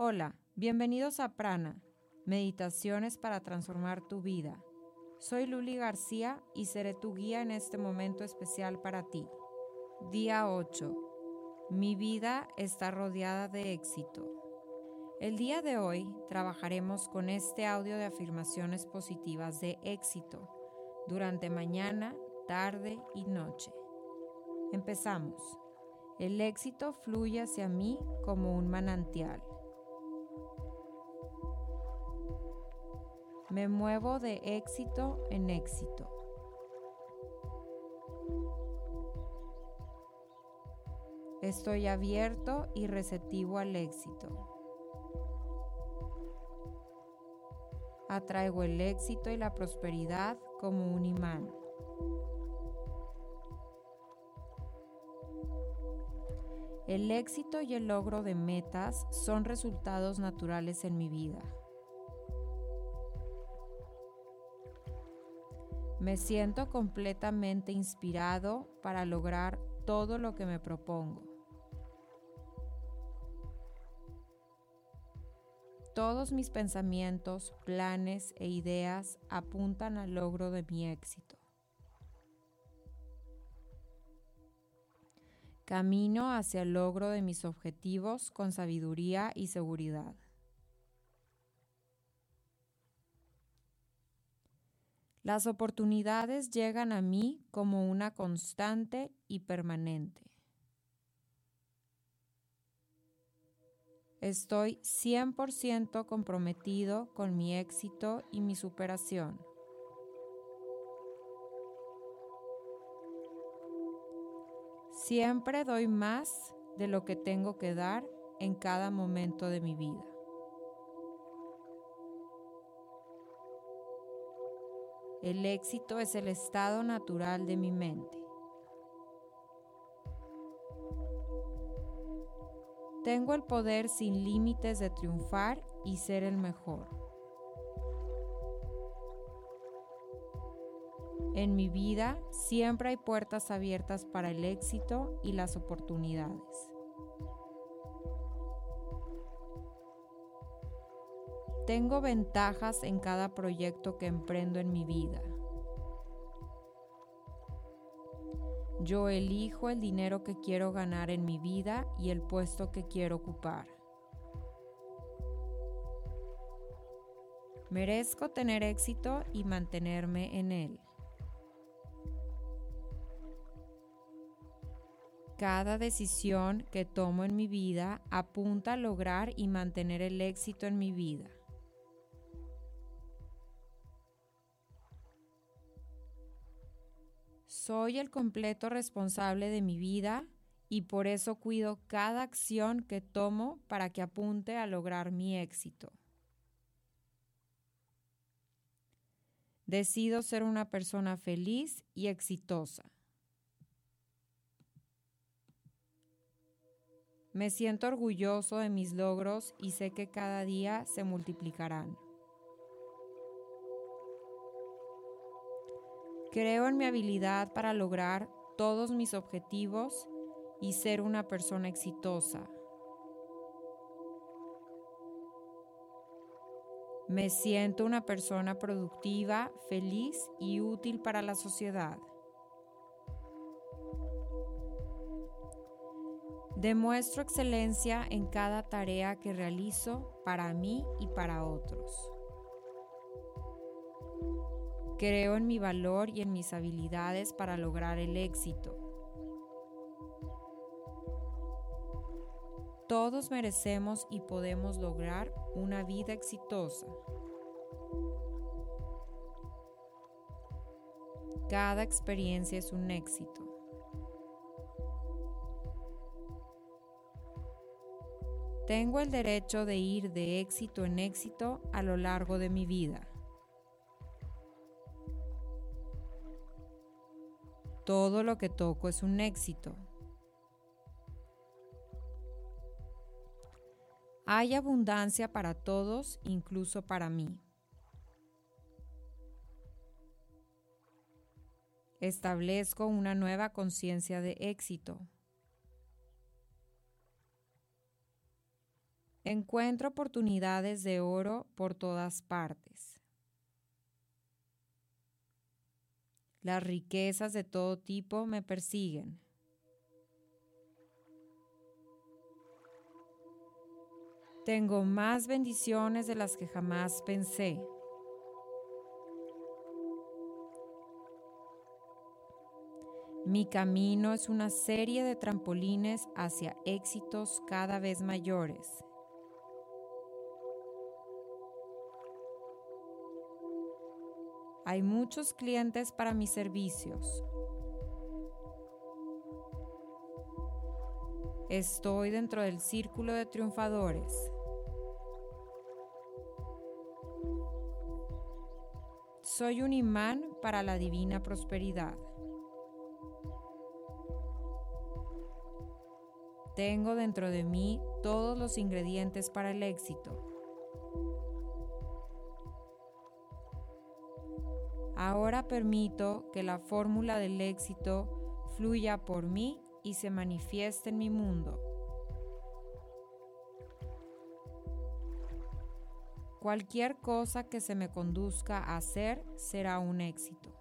Hola, bienvenidos a Prana, Meditaciones para transformar tu vida. Soy Luli García y seré tu guía en este momento especial para ti. Día 8. Mi vida está rodeada de éxito. El día de hoy trabajaremos con este audio de afirmaciones positivas de éxito durante mañana, tarde y noche. Empezamos. El éxito fluye hacia mí como un manantial. Me muevo de éxito en éxito. Estoy abierto y receptivo al éxito. Atraigo el éxito y la prosperidad como un imán. El éxito y el logro de metas son resultados naturales en mi vida. Me siento completamente inspirado para lograr todo lo que me propongo. Todos mis pensamientos, planes e ideas apuntan al logro de mi éxito. Camino hacia el logro de mis objetivos con sabiduría y seguridad. Las oportunidades llegan a mí como una constante y permanente. Estoy 100% comprometido con mi éxito y mi superación. Siempre doy más de lo que tengo que dar en cada momento de mi vida. El éxito es el estado natural de mi mente. Tengo el poder sin límites de triunfar y ser el mejor. En mi vida siempre hay puertas abiertas para el éxito y las oportunidades. Tengo ventajas en cada proyecto que emprendo en mi vida. Yo elijo el dinero que quiero ganar en mi vida y el puesto que quiero ocupar. Merezco tener éxito y mantenerme en él. Cada decisión que tomo en mi vida apunta a lograr y mantener el éxito en mi vida. Soy el completo responsable de mi vida y por eso cuido cada acción que tomo para que apunte a lograr mi éxito. Decido ser una persona feliz y exitosa. Me siento orgulloso de mis logros y sé que cada día se multiplicarán. Creo en mi habilidad para lograr todos mis objetivos y ser una persona exitosa. Me siento una persona productiva, feliz y útil para la sociedad. Demuestro excelencia en cada tarea que realizo para mí y para otros. Creo en mi valor y en mis habilidades para lograr el éxito. Todos merecemos y podemos lograr una vida exitosa. Cada experiencia es un éxito. Tengo el derecho de ir de éxito en éxito a lo largo de mi vida. Todo lo que toco es un éxito. Hay abundancia para todos, incluso para mí. Establezco una nueva conciencia de éxito. Encuentro oportunidades de oro por todas partes. Las riquezas de todo tipo me persiguen. Tengo más bendiciones de las que jamás pensé. Mi camino es una serie de trampolines hacia éxitos cada vez mayores. Hay muchos clientes para mis servicios. Estoy dentro del círculo de triunfadores. Soy un imán para la divina prosperidad. Tengo dentro de mí todos los ingredientes para el éxito. Ahora permito que la fórmula del éxito fluya por mí y se manifieste en mi mundo. Cualquier cosa que se me conduzca a hacer será un éxito.